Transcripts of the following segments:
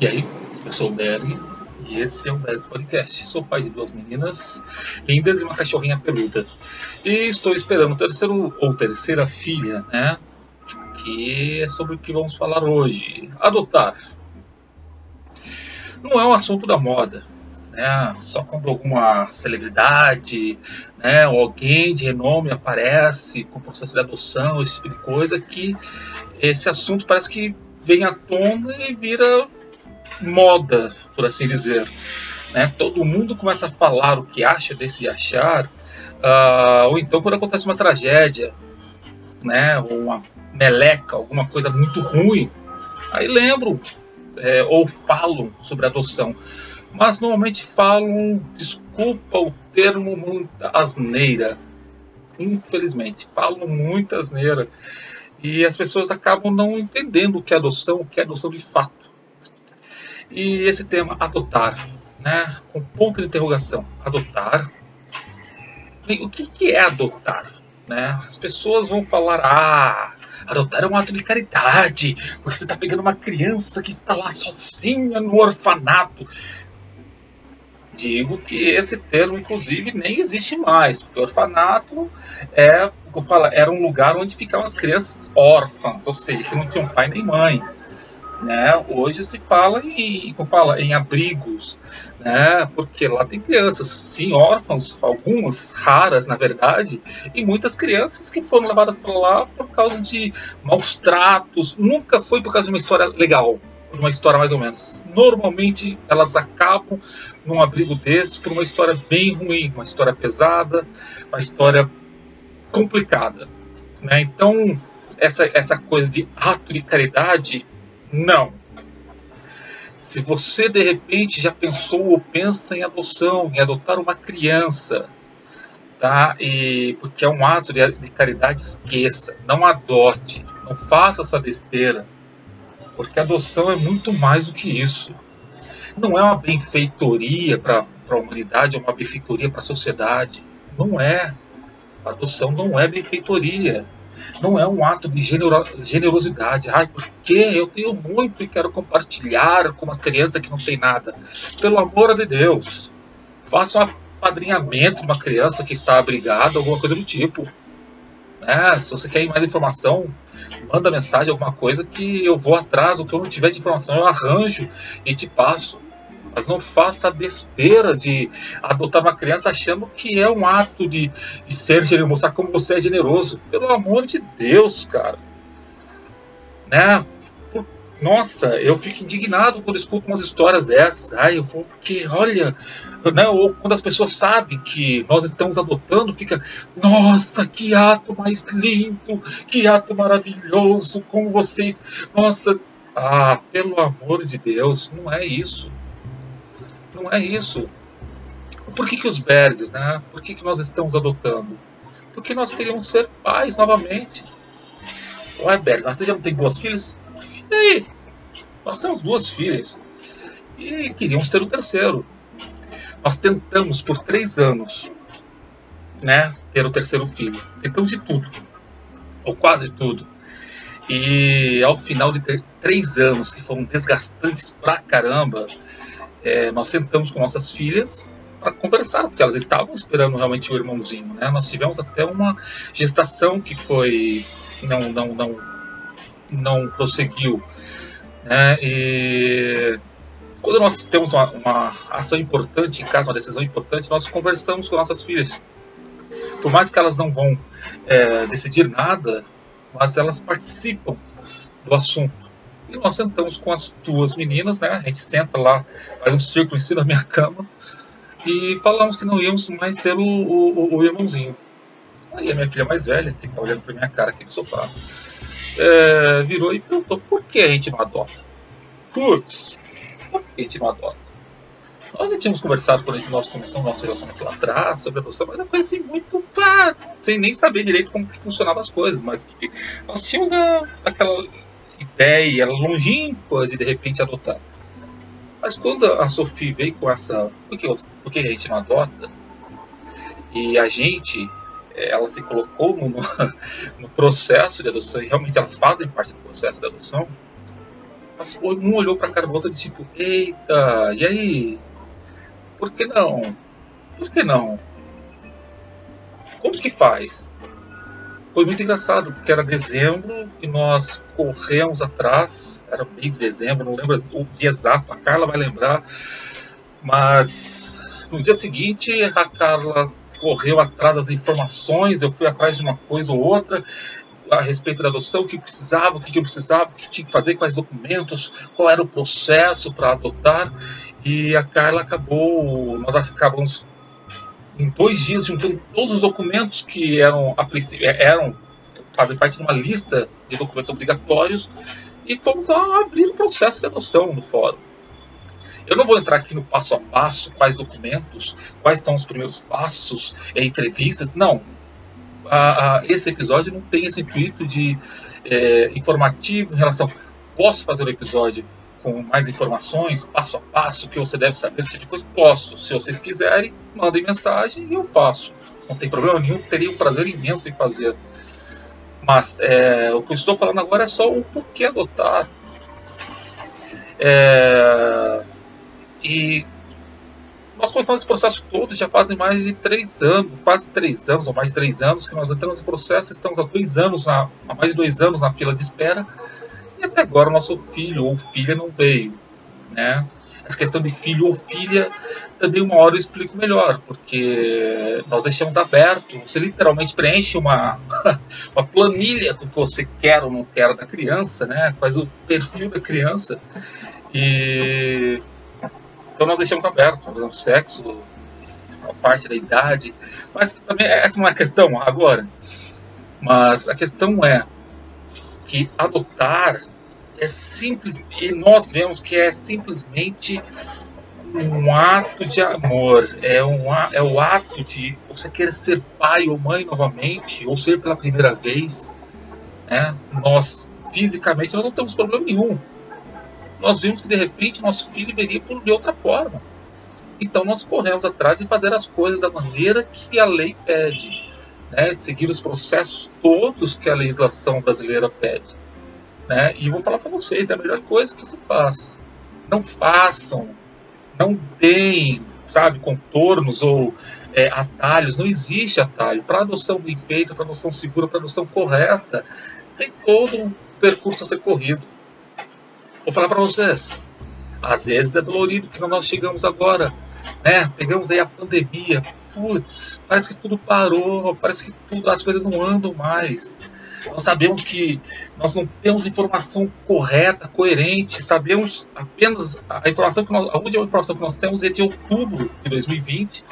E aí, eu sou o Berg e esse é o Berg Podcast. Sou pai de duas meninas lindas e uma cachorrinha peluda. E estou esperando o terceiro ou terceira filha, né? Que é sobre o que vamos falar hoje. Adotar. Não é um assunto da moda. Né? Só quando alguma celebridade né, ou alguém de renome aparece com processo de adoção, esse tipo de coisa, que esse assunto parece que vem à tona e vira moda, por assim dizer. Né? Todo mundo começa a falar o que acha desse achar, uh, ou então quando acontece uma tragédia, né? ou uma meleca, alguma coisa muito ruim, aí lembram é, ou falam sobre adoção. Mas normalmente falam, desculpa o termo, muita asneira. Infelizmente, falam muita asneira. E as pessoas acabam não entendendo o que é adoção, o que é adoção de fato. E esse tema, adotar, né? com ponto de interrogação, adotar. Bem, o que, que é adotar? Né? As pessoas vão falar, ah, adotar é um ato de caridade, porque você está pegando uma criança que está lá sozinha no orfanato. Digo que esse termo, inclusive, nem existe mais, porque orfanato é, como fala, era um lugar onde ficavam as crianças órfãs, ou seja, que não tinham pai nem mãe. Né? Hoje se fala em, como fala, em abrigos, né? porque lá tem crianças, sim, órfãos, algumas, raras na verdade, e muitas crianças que foram levadas para lá por causa de maus tratos, nunca foi por causa de uma história legal, uma história mais ou menos. Normalmente elas acabam num abrigo desse por uma história bem ruim, uma história pesada, uma história complicada. Né? Então, essa, essa coisa de ato de caridade não. Se você de repente já pensou ou pensa em adoção, em adotar uma criança, tá? E porque é um ato de, de caridade, esqueça, não adote, não faça essa besteira, porque adoção é muito mais do que isso. Não é uma benfeitoria para a humanidade, é uma benfeitoria para a sociedade. Não é. A adoção não é benfeitoria não é um ato de generosidade. Ai, porque eu tenho muito e quero compartilhar com uma criança que não tem nada. Pelo amor de Deus, faça um apadrinhamento de uma criança que está abrigada, alguma coisa do tipo. É, se você quer mais informação, manda mensagem, alguma coisa que eu vou atrás. O que eu não tiver de informação, eu arranjo e te passo. Mas não faça a besteira de adotar uma criança achando que é um ato de, de ser generoso, mostrar como você é generoso. Pelo amor de Deus, cara. Né? Nossa, eu fico indignado quando escuto umas histórias dessas. Ai, eu vou porque, olha, né? Ou quando as pessoas sabem que nós estamos adotando, fica, nossa, que ato mais lindo, que ato maravilhoso, como vocês, nossa, ah, pelo amor de Deus, não é isso. Não é isso. Por que, que os Bergs, né? Por que, que nós estamos adotando? Porque nós queríamos ser pais novamente. Ué, Berg, você já não tem duas filhas? E aí? Nós temos duas filhas. E queríamos ter o terceiro. Nós tentamos por três anos né, ter o terceiro filho. Tentamos de tudo. Ou quase tudo. E ao final de três anos, que foram desgastantes pra caramba, é, nós sentamos com nossas filhas para conversar, porque elas estavam esperando realmente o irmãozinho. Né? Nós tivemos até uma gestação que foi não não não não prosseguiu. Né? E quando nós temos uma, uma, ação importante em casa, uma decisão importante, nós conversamos com nossas filhas. Por mais que elas não vão é, decidir nada, mas elas participam do assunto. E nós sentamos com as duas meninas, né? A gente senta lá, faz um círculo em cima da minha cama e falamos que não íamos mais ter o, o, o irmãozinho. Aí a minha filha mais velha, que está olhando para minha cara aqui no sofá, é, virou e perguntou por que a gente não adota. Putz, por que a gente não adota? Nós já tínhamos conversado quando nós começamos nosso relacionamento lá atrás sobre a adoção, mas é coisa muito pá, sem nem saber direito como funcionavam as coisas, mas que nós tínhamos a, aquela ideia longínqua de de repente adotar. Mas quando a Sophie veio com essa. Por que, por que a gente não adota? E a gente, eh, ela se colocou no, no processo de adoção, e realmente elas fazem parte do processo de adoção. Mas um olhou para a cara do outro e tipo, eita, e aí? Por que não? Por que não? Como que faz? Foi muito engraçado, porque era dezembro e nós corremos atrás, era mês de dezembro, não lembro o dia exato, a Carla vai lembrar, mas no dia seguinte a Carla correu atrás das informações, eu fui atrás de uma coisa ou outra a respeito da adoção, o que precisava, o que eu precisava, o que tinha que fazer, quais documentos, qual era o processo para adotar, e a Carla acabou, nós acabamos em dois dias juntando todos os documentos que eram, é, eram fazem parte de uma lista de documentos obrigatórios e fomos abrir o processo de adoção no fórum. Eu não vou entrar aqui no passo a passo, quais documentos, quais são os primeiros passos, é, entrevistas, não. A, a, esse episódio não tem esse intuito de é, informativo em relação. Posso fazer o um episódio com mais informações, passo a passo, que você deve saber, esse tipo de coisa? Posso. Se vocês quiserem, mandem mensagem e eu faço. Não tem problema nenhum, teria um prazer imenso em fazer. Mas é, o que eu estou falando agora é só o porquê adotar. É, e nós começamos esse processo todo já fazem mais de três anos, quase três anos, ou mais de três anos, que nós entramos no processo, estamos há dois anos, na, há mais de dois anos na fila de espera e até agora o nosso filho ou filha não veio, né? Essa questão de filho ou filha também uma hora eu explico melhor, porque nós deixamos aberto, você literalmente preenche uma, uma planilha com o que você quer ou não quer da criança, né? Quais o perfil da criança. E então nós deixamos aberto, o sexo, a parte da idade, mas também essa não é a questão agora. Mas a questão é que adotar é simples e nós vemos que é simplesmente um ato de amor, é, um, é o ato de você querer ser pai ou mãe novamente, ou ser pela primeira vez. Né? Nós, fisicamente, nós não temos problema nenhum. Nós vimos que de repente nosso filho veria por, de outra forma. Então nós corremos atrás de fazer as coisas da maneira que a lei pede né, seguir os processos todos que a legislação brasileira pede. Né? E vou falar para vocês, é a melhor coisa que se faz. Não façam, não deem, sabe, contornos ou é, atalhos. Não existe atalho. Para adoção bem feita, para adoção segura, para adoção correta, tem todo um percurso a ser corrido. Vou falar para vocês. Às vezes é dolorido que nós chegamos agora, né? Pegamos aí a pandemia, putz, parece que tudo parou, parece que tudo, as coisas não andam mais. Nós sabemos que nós não temos informação correta, coerente, sabemos apenas a informação que nós, a última informação que nós temos é de outubro de 2020,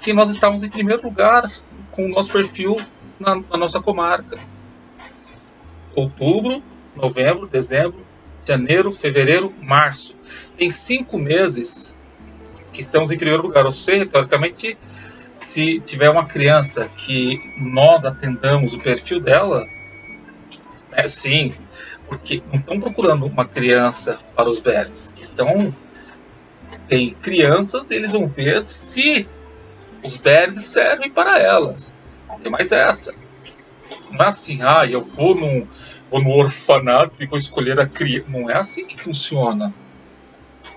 que nós estávamos em primeiro lugar com o nosso perfil na, na nossa comarca. Outubro, novembro, dezembro, janeiro, fevereiro, março. Tem cinco meses que estamos em primeiro lugar. Ou seja, teoricamente, se tiver uma criança que nós atendamos o perfil dela, é sim, porque não estão procurando uma criança para os berries. Estão tem crianças, eles vão ver se os berries servem para elas. Tem mais essa. Não é assim, ah, eu vou, vou no orfanato e vou escolher a criança. Não é assim que funciona.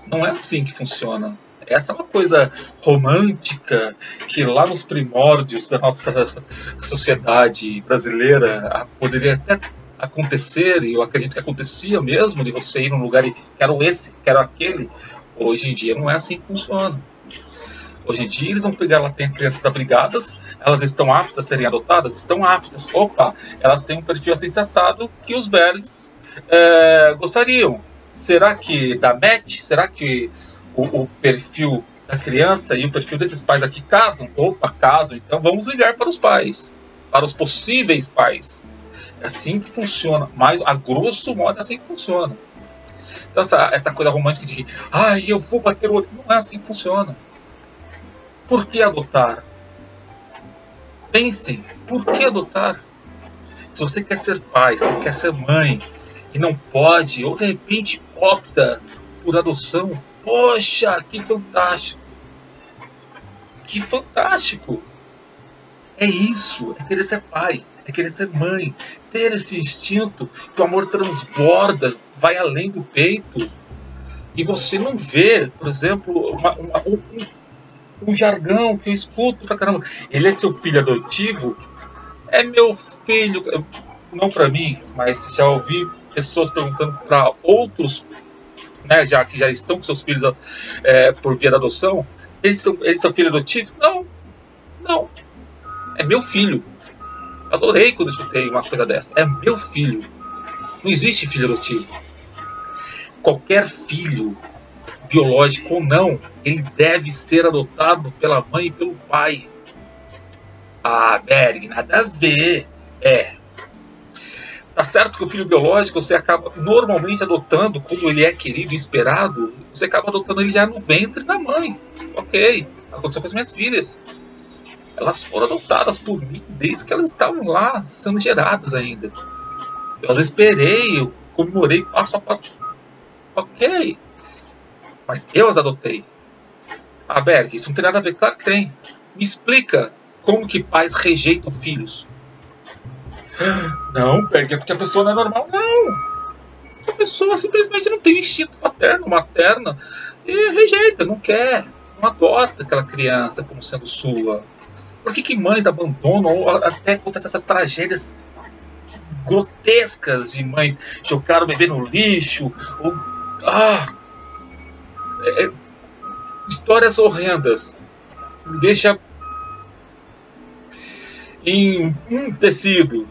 Não é assim que funciona. Essa é uma coisa romântica que lá nos primórdios da nossa sociedade brasileira poderia até acontecer, e eu acredito que acontecia mesmo, de você ir num lugar e quero esse, quero aquele. Hoje em dia não é assim que funciona. Hoje em dia eles vão pegar, lá tem crianças abrigadas, elas estão aptas a serem adotadas? Estão aptas. Opa, elas têm um perfil assim que os Bergs é, gostariam. Será que dá match? Será que o, o, perfil da criança e o perfil desses pais aqui casam? Opa, casam. Então vamos ligar para os pais, para os possíveis pais. É assim que funciona. Mas a grosso modo é assim que funciona. Então essa, essa coisa romântica de que, ai, eu vou bater o olho. Não é assim que funciona. Por que adotar? Pensem, por que adotar? Se você quer ser pai, se quer ser mãe e não pode, ou de repente opta por adoção, Poxa, que fantástico! Que fantástico! É isso, é querer ser pai, é querer ser mãe, ter esse instinto que o amor transborda, vai além do peito. E você não vê, por exemplo, uma, uma, um, um jargão que eu escuto pra caramba. Ele é seu filho adotivo? É meu filho, não para mim, mas já ouvi pessoas perguntando para outros, né, já que já estão com seus filhos é, por via da adoção, eles são, eles são? Não, não. É meu filho. Adorei quando escutei uma coisa dessa. É meu filho. Não existe filho adotivo. Qualquer filho, biológico ou não, ele deve ser adotado pela mãe e pelo pai. Ah, Berg, nada a ver. É. Tá certo que o filho biológico você acaba normalmente adotando quando ele é querido e esperado, você acaba adotando ele já no ventre da mãe. Ok. Aconteceu com as minhas filhas. Elas foram adotadas por mim desde que elas estavam lá, sendo geradas ainda. Eu as esperei, eu comemorei passo a passo. Ok. Mas eu as adotei. Ah, Berg, isso não tem nada a ver? Claro que tem. Me explica como que pais rejeitam filhos. Não, Berg, é porque a pessoa não é normal. Não. A pessoa simplesmente não tem instinto paterno, materno e rejeita, não quer, não adota aquela criança como sendo sua. Por que, que mães abandonam ou até acontecem essas tragédias grotescas de mães jogar o bebê no lixo? Ou, ah, é, é histórias horrendas. Deixa em um tecido.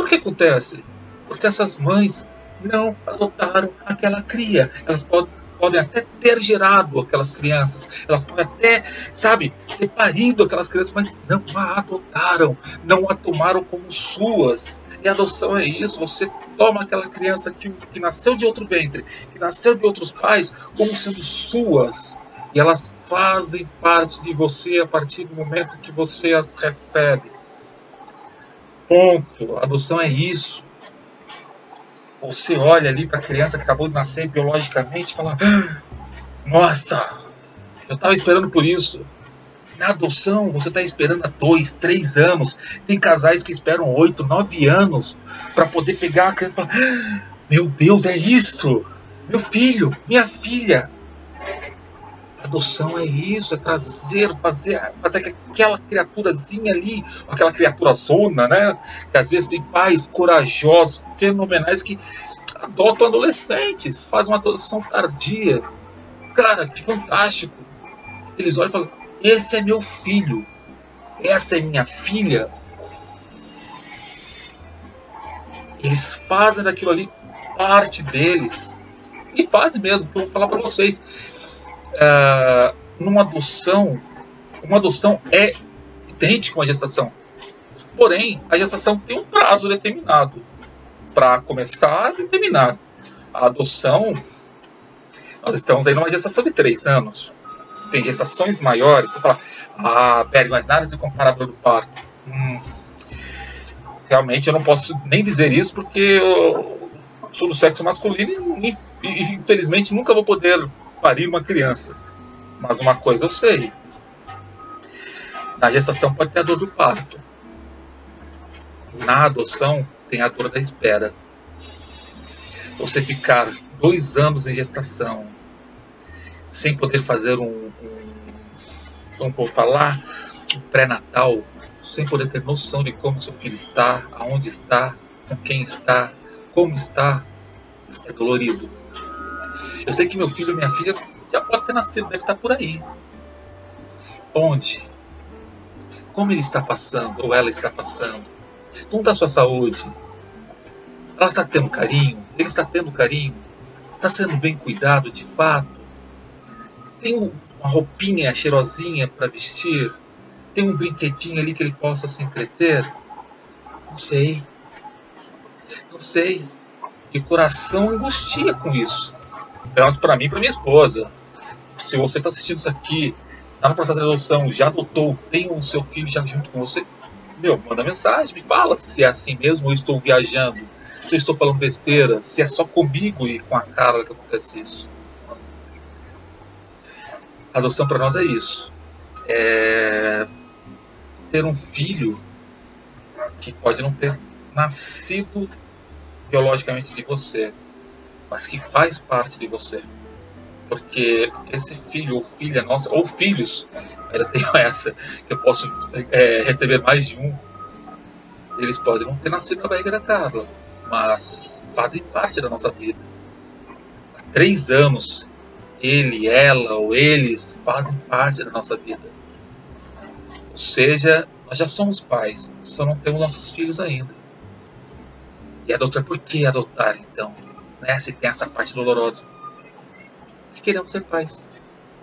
Por que acontece? Porque essas mães não adotaram aquela cria. Elas podem podem até ter gerado aquelas crianças, elas podem até, sabe, ter parido aquelas crianças, mas não a adotaram, não a tomaram como suas. E adoção é isso, você toma aquela criança que, que nasceu de outro ventre, que nasceu de outros pais, como sendo suas. E elas fazem parte de você a partir do momento que você as recebe. Ponto. Adoção é isso. Você olha ali para a criança que acabou de nascer biologicamente e fala: ah, Nossa, eu estava esperando por isso. Na adoção, você está esperando há dois, três anos. Tem casais que esperam oito, nove anos para poder pegar a criança e falar: ah, Meu Deus, é isso! Meu filho, minha filha, Adoção é isso, é trazer, fazer, fazer aquela criaturazinha ali, aquela criatura zona, né? Que às vezes tem pais corajosos, fenomenais que adotam adolescentes, fazem uma adoção tardia. Cara, que fantástico! Eles olham e falam: Esse é meu filho, essa é minha filha. Eles fazem daquilo ali parte deles. E fazem mesmo, vou falar para vocês uh, numa adoção, uma adoção é idêntica a gestação. Porém, a gestação tem um prazo determinado para começar e terminar. A adoção, nós estamos aí numa gestação de três anos. Tem gestações maiores. Você fala, ah, pera, mas nada se compara do parto. Hum, realmente eu não posso nem dizer isso porque eu sou do sexo masculino e, infelizmente nunca vou poder parir uma criança. Mas uma coisa eu sei: na gestação pode ter a dor do parto. Na adoção tem a dor da espera. Você ficar dois anos em gestação sem poder fazer um, um como vou falar, um pré-natal, sem poder ter noção de como seu filho está, aonde está, com quem está, como está, é dolorido. Eu sei que meu filho minha filha já pode ter nascido, deve estar por aí. Onde? Como ele está passando, ou ela está passando? Como está a sua saúde? Ela está tendo carinho? Ele está tendo carinho? Está sendo bem cuidado de fato? Tem uma roupinha cheirosinha para vestir? Tem um brinquedinho ali que ele possa se entreter? Não sei. Não sei. E o coração angustia com isso. Menos para mim e para minha esposa. Se você está assistindo isso aqui, está no processo de adoção, já adotou, tem o seu filho já junto com você, meu, manda mensagem, me fala se é assim mesmo ou estou viajando, se eu estou falando besteira, se é só comigo e com a cara que acontece isso. Adoção para nós é isso. É ter um filho que pode não ter nascido biologicamente de você, mas que faz parte de você. Porque esse filho ou filha nossa, ou filhos, ainda tenho essa, que eu posso é, receber mais de um, eles podem não ter nascido na barriga da Carla, mas fazem parte da nossa vida. Há três anos, ele, ela ou eles fazem parte da nossa vida. Ou seja, nós já somos pais, só não temos nossos filhos ainda. E adotar, por que adotar então? Né? Se tem essa parte dolorosa. Porque queremos ser pais.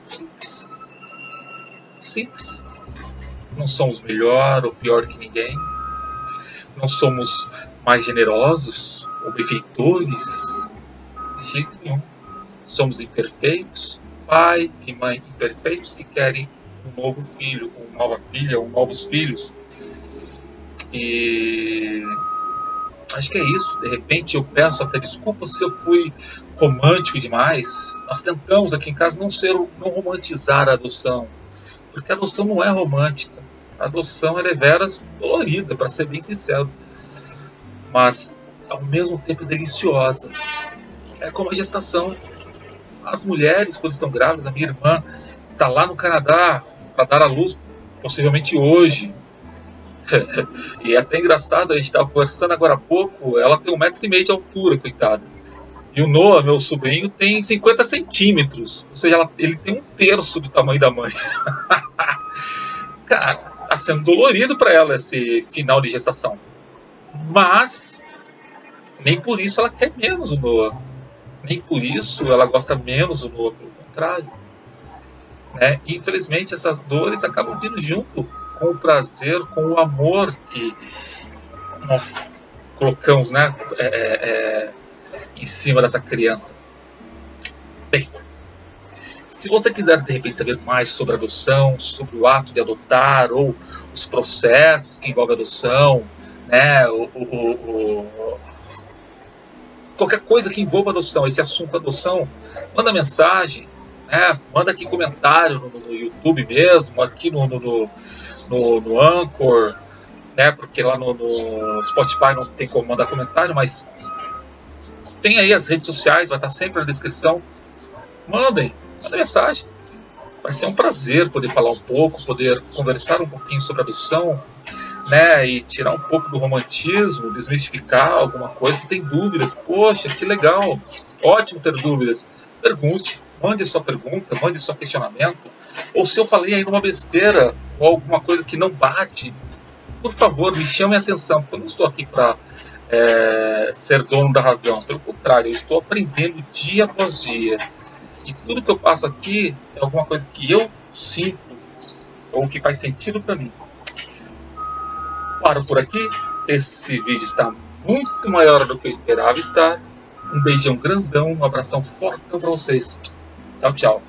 Simples. Simples. Não somos melhor ou pior que ninguém. Não somos mais generosos ou benfeitores. De jeito nenhum. Somos imperfeitos, pai e mãe imperfeitos que querem um novo filho, uma nova filha, ou novos filhos. E acho que é isso. De repente eu peço até desculpa se eu fui romântico demais. Nós tentamos aqui em casa não ser, não romantizar a adoção, porque a adoção não é romântica. A adoção é veras dolorida, para ser bem sincero, mas ao mesmo tempo deliciosa. É como a gestação. As mulheres, quando estão grávidas, a minha irmã está lá no Canadá para dar à luz, possivelmente hoje. e é até engraçado, a gente estava conversando agora há pouco, ela tem um metro e meio de altura, coitada. E o Noah, meu sobrinho, tem 50 centímetros. Ou seja, ela, ele tem um terço do tamanho da mãe. Cara, tá sendo dolorido para ela esse final de gestação. Mas, nem por isso ela quer menos o Noah. Nem por isso ela gosta menos do Noah, pelo contrário. Né? Infelizmente, essas dores acabam vindo junto com o prazer, com o amor que nós colocamos né, é, é, é, em cima dessa criança. Bem, se você quiser de repente saber mais sobre adoção, sobre o ato de adotar ou os processos que envolvem adoção, né, o, o, o, qualquer coisa que envolva adoção, esse assunto adoção, manda mensagem, né? Manda aqui comentário no, no YouTube mesmo, aqui no, no, no, no Anchor, né? Porque lá no, no, Spotify não tem como mandar comentário, mas tem aí as redes sociais, vai estar sempre na descrição. Mandem, mandem mensagem. Vai ser um prazer poder falar um pouco, poder conversar um pouquinho sobre adoção, né? E tirar um pouco do romantismo, desmistificar alguma coisa. Se tem dúvidas, poxa, que legal, ótimo ter dúvidas. Pergunte, mande sua pergunta, mande seu questionamento. Ou se eu falei aí numa besteira ou alguma coisa que não bate, por favor, me chame a atenção, porque eu não estou aqui para é, ser dono da razão. Pelo contrário, eu estou aprendendo dia após dia. E tudo que eu passo aqui é alguma coisa que eu sinto ou que faz sentido para mim. Paro por aqui. Esse vídeo está muito maior do que eu esperava estar. Um beijão grandão, um abração fortão para vocês. Tchau, tchau.